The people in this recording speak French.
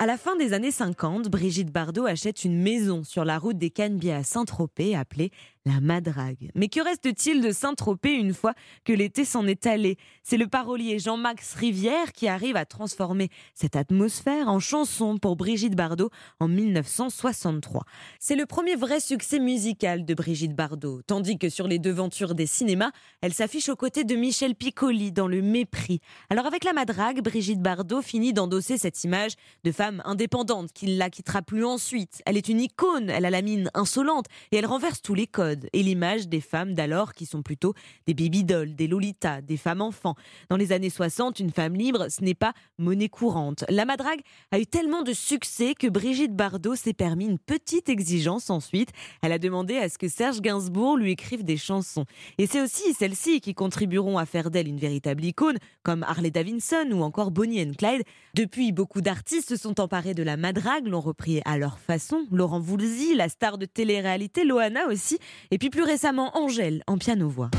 À la fin des années 50, Brigitte Bardot achète une maison sur la route des Canebiers à Saint-Tropez appelée la Madrague. Mais que reste-t-il de Saint-Tropez une fois que l'été s'en est allé? C'est le parolier Jean-Max Rivière qui arrive à transformer cette atmosphère en chanson pour Brigitte Bardot en 1963. C'est le premier vrai succès musical de Brigitte Bardot, tandis que sur les devantures des cinémas, elle s'affiche aux côtés de Michel Piccoli dans Le Mépris. Alors avec la Madrague, Brigitte Bardot finit d'endosser cette image de femme indépendante qui ne la quittera plus ensuite. Elle est une icône, elle a la mine insolente et elle renverse tous les codes et l'image des femmes d'alors qui sont plutôt des baby dolls, des lolitas, des femmes enfants. Dans les années 60, une femme libre, ce n'est pas monnaie courante. La madrague a eu tellement de succès que Brigitte Bardot s'est permis une petite exigence ensuite. Elle a demandé à ce que Serge Gainsbourg lui écrive des chansons. Et c'est aussi celles-ci qui contribueront à faire d'elle une véritable icône, comme Harley Davidson ou encore Bonnie and Clyde. Depuis, beaucoup d'artistes se sont emparés de la madrague, l'ont repris à leur façon. Laurent Voulzy, la star de télé-réalité, Loana aussi, et puis plus récemment Angèle en piano-voix.